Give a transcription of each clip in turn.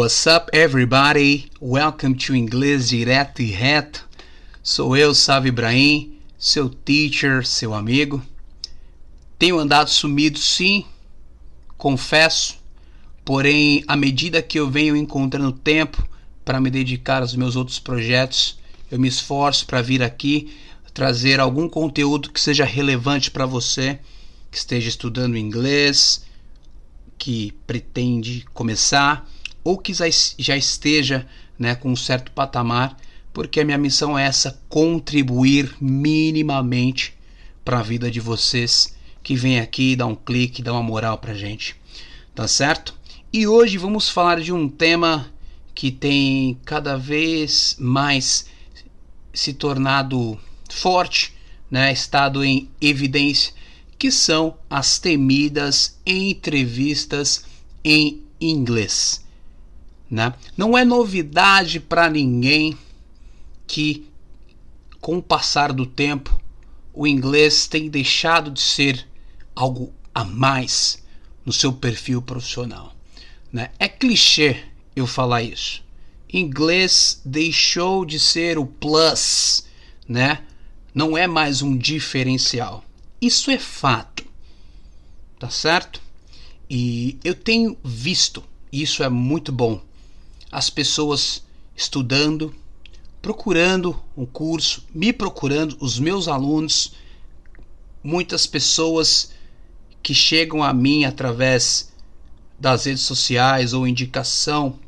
What's up, everybody? Welcome to Inglês Direto e Reto. Sou eu, Sávio Ibrahim, seu teacher, seu amigo. Tenho andado sumido, sim, confesso, porém, à medida que eu venho encontrando tempo para me dedicar aos meus outros projetos, eu me esforço para vir aqui trazer algum conteúdo que seja relevante para você que esteja estudando inglês, que pretende começar ou que já esteja né, com um certo patamar, porque a minha missão é essa: contribuir minimamente para a vida de vocês que vem aqui, dá um clique, dá uma moral para gente, tá certo? E hoje vamos falar de um tema que tem cada vez mais se tornado forte, né, estado em evidência, que são as temidas entrevistas em inglês. Né? Não é novidade para ninguém que, com o passar do tempo, o inglês tem deixado de ser algo a mais no seu perfil profissional. Né? É clichê eu falar isso. Inglês deixou de ser o plus, né? Não é mais um diferencial. Isso é fato. Tá certo? E eu tenho visto, isso é muito bom, as pessoas estudando, procurando um curso, me procurando, os meus alunos, muitas pessoas que chegam a mim através das redes sociais ou indicação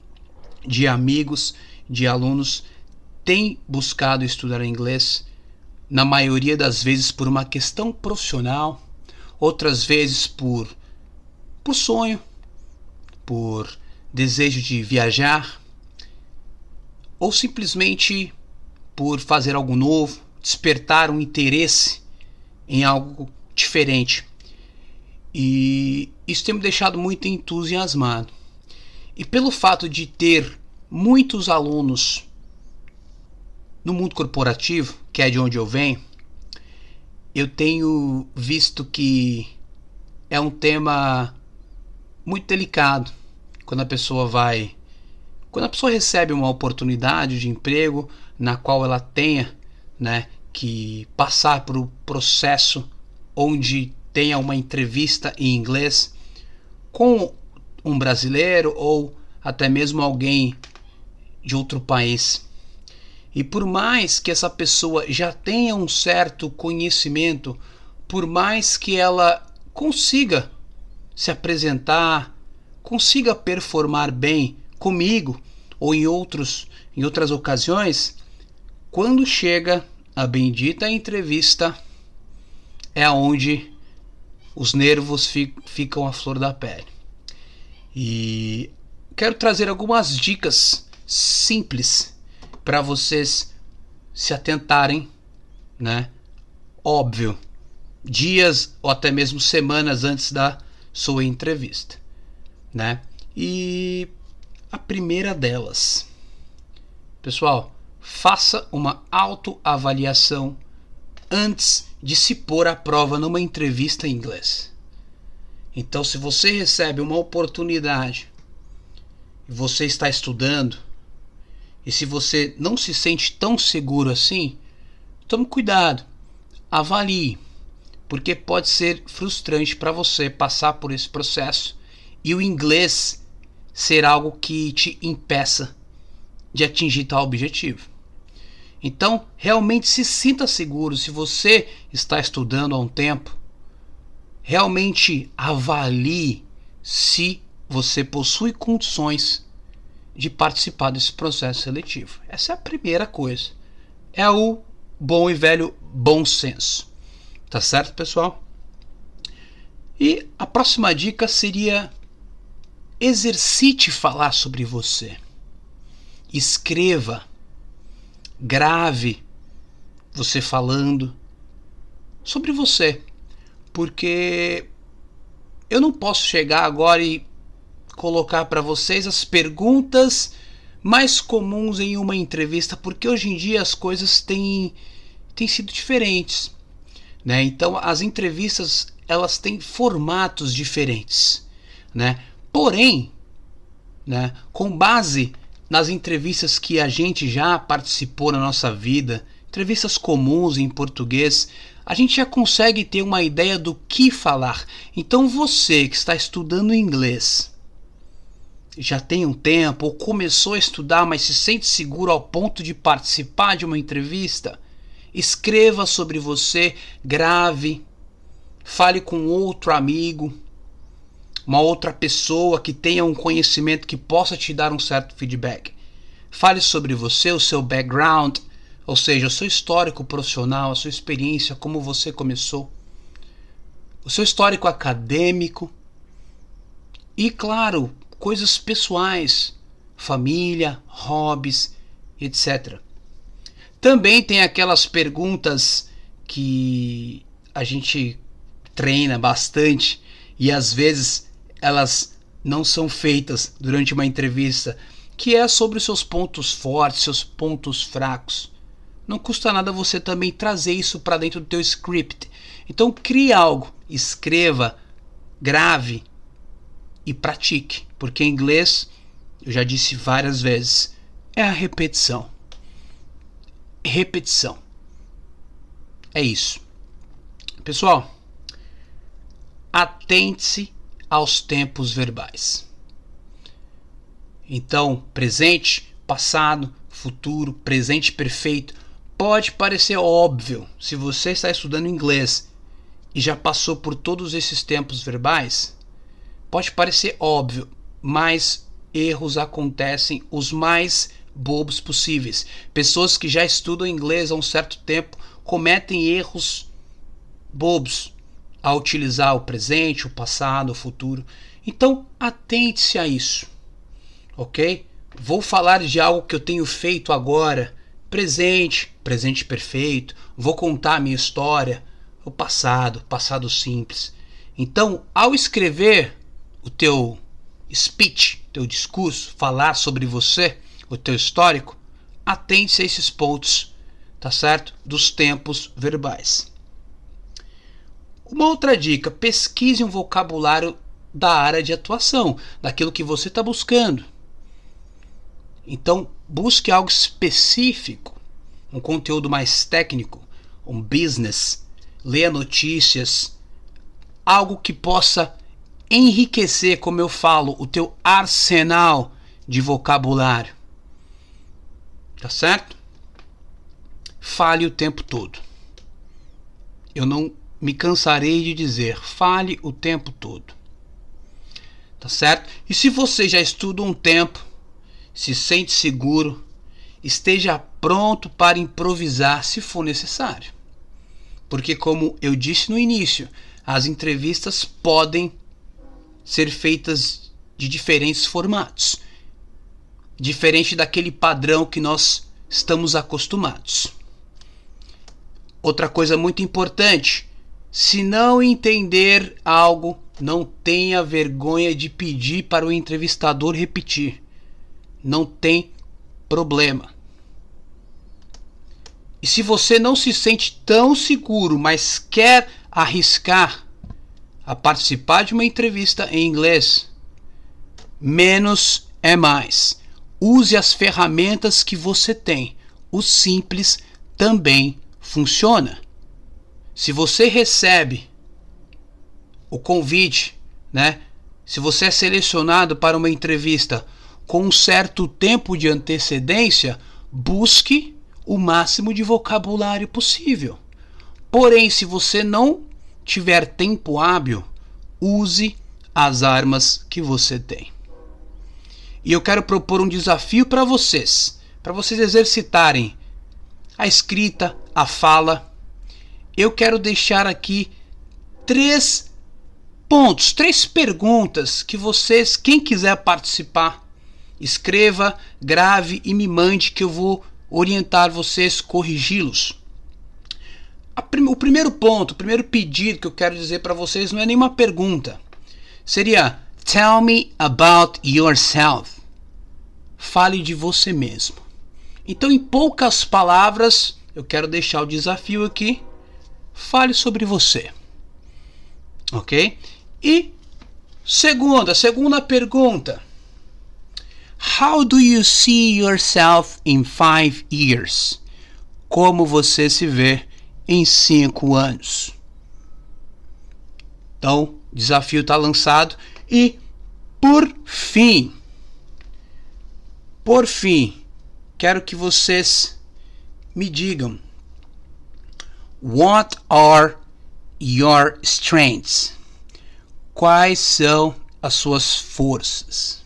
de amigos, de alunos, têm buscado estudar inglês, na maioria das vezes por uma questão profissional, outras vezes por por sonho, por desejo de viajar, ou simplesmente por fazer algo novo, despertar um interesse em algo diferente. E isso tem me deixado muito entusiasmado. E pelo fato de ter muitos alunos no mundo corporativo, que é de onde eu venho, eu tenho visto que é um tema muito delicado quando a pessoa vai quando a pessoa recebe uma oportunidade de emprego na qual ela tenha né, que passar por um processo onde tenha uma entrevista em inglês com um brasileiro ou até mesmo alguém de outro país. E por mais que essa pessoa já tenha um certo conhecimento, por mais que ela consiga se apresentar, consiga performar bem comigo ou em outros em outras ocasiões, quando chega a bendita entrevista é onde os nervos ficam à flor da pele. E quero trazer algumas dicas simples para vocês se atentarem, né? Óbvio, dias ou até mesmo semanas antes da sua entrevista, né? E a primeira delas. Pessoal, faça uma autoavaliação antes de se pôr à prova numa entrevista em inglês. Então, se você recebe uma oportunidade e você está estudando, e se você não se sente tão seguro assim, tome cuidado, avalie, porque pode ser frustrante para você passar por esse processo e o inglês ser algo que te impeça de atingir tal objetivo. Então, realmente se sinta seguro se você está estudando há um tempo. Realmente avalie se você possui condições de participar desse processo seletivo. Essa é a primeira coisa. É o bom e velho bom senso. Tá certo, pessoal? E a próxima dica seria Exercite falar sobre você. Escreva, grave você falando sobre você. Porque eu não posso chegar agora e colocar para vocês as perguntas mais comuns em uma entrevista, porque hoje em dia as coisas têm, têm sido diferentes. Né? Então as entrevistas elas têm formatos diferentes. Né? Porém, né? Com base nas entrevistas que a gente já participou na nossa vida, entrevistas comuns em português, a gente já consegue ter uma ideia do que falar. Então você que está estudando inglês, já tem um tempo ou começou a estudar, mas se sente seguro ao ponto de participar de uma entrevista, escreva sobre você, grave, fale com outro amigo, uma outra pessoa que tenha um conhecimento que possa te dar um certo feedback. Fale sobre você, o seu background, ou seja, o seu histórico profissional, a sua experiência, como você começou, o seu histórico acadêmico e, claro, coisas pessoais, família, hobbies, etc. Também tem aquelas perguntas que a gente treina bastante e às vezes elas não são feitas durante uma entrevista, que é sobre os seus pontos fortes, seus pontos fracos. Não custa nada você também trazer isso para dentro do teu script. Então crie algo, escreva, grave e pratique, porque em inglês, eu já disse várias vezes, é a repetição. Repetição. É isso. Pessoal, atente-se aos tempos verbais. Então, presente, passado, futuro, presente perfeito pode parecer óbvio se você está estudando inglês e já passou por todos esses tempos verbais. Pode parecer óbvio, mas erros acontecem os mais bobos possíveis. Pessoas que já estudam inglês há um certo tempo cometem erros bobos a utilizar o presente, o passado, o futuro. Então, atente-se a isso, ok? Vou falar de algo que eu tenho feito agora, presente, presente perfeito. Vou contar a minha história, o passado, passado simples. Então, ao escrever o teu speech, teu discurso, falar sobre você, o teu histórico, atente-se a esses pontos, tá certo? Dos tempos verbais. Uma outra dica: pesquise um vocabulário da área de atuação, daquilo que você está buscando. Então, busque algo específico, um conteúdo mais técnico, um business, leia notícias, algo que possa enriquecer, como eu falo, o teu arsenal de vocabulário. Tá certo? Fale o tempo todo. Eu não me cansarei de dizer, fale o tempo todo. Tá certo? E se você já estuda um tempo, se sente seguro, esteja pronto para improvisar se for necessário. Porque, como eu disse no início, as entrevistas podem ser feitas de diferentes formatos diferente daquele padrão que nós estamos acostumados. Outra coisa muito importante: se não entender algo, não tenha vergonha de pedir para o entrevistador repetir. Não tem problema. E se você não se sente tão seguro, mas quer arriscar a participar de uma entrevista em inglês, menos é mais. Use as ferramentas que você tem. O simples também funciona. Se você recebe o convite, né? Se você é selecionado para uma entrevista com um certo tempo de antecedência, busque o máximo de vocabulário possível. Porém, se você não tiver tempo hábil, use as armas que você tem. E eu quero propor um desafio para vocês, para vocês exercitarem a escrita, a fala eu quero deixar aqui três pontos, três perguntas que vocês, quem quiser participar, escreva, grave e me mande que eu vou orientar vocês, corrigi-los. O primeiro ponto, o primeiro pedido que eu quero dizer para vocês não é nenhuma pergunta. Seria Tell me about yourself. Fale de você mesmo. Então, em poucas palavras, eu quero deixar o desafio aqui fale sobre você. Ok? E segunda, segunda pergunta. How do you see yourself in five years? Como você se vê em cinco anos? Então, desafio está lançado. E, por fim, por fim, quero que vocês me digam: What are your strengths? Quais são as suas forças?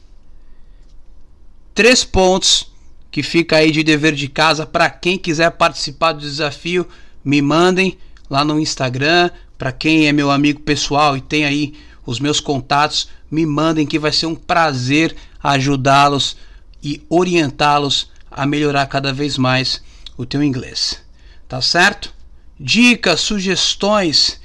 três pontos que fica aí de dever de casa para quem quiser participar do desafio, me mandem lá no Instagram, para quem é meu amigo pessoal e tem aí os meus contatos, me mandem que vai ser um prazer ajudá-los e orientá-los a melhorar cada vez mais o teu inglês. Tá certo? Dicas, sugestões,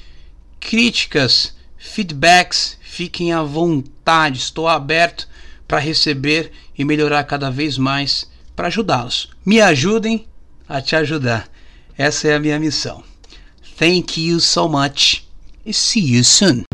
críticas, feedbacks, fiquem à vontade. Estou aberto para receber e melhorar cada vez mais para ajudá-los. Me ajudem a te ajudar. Essa é a minha missão. Thank you so much. See you soon.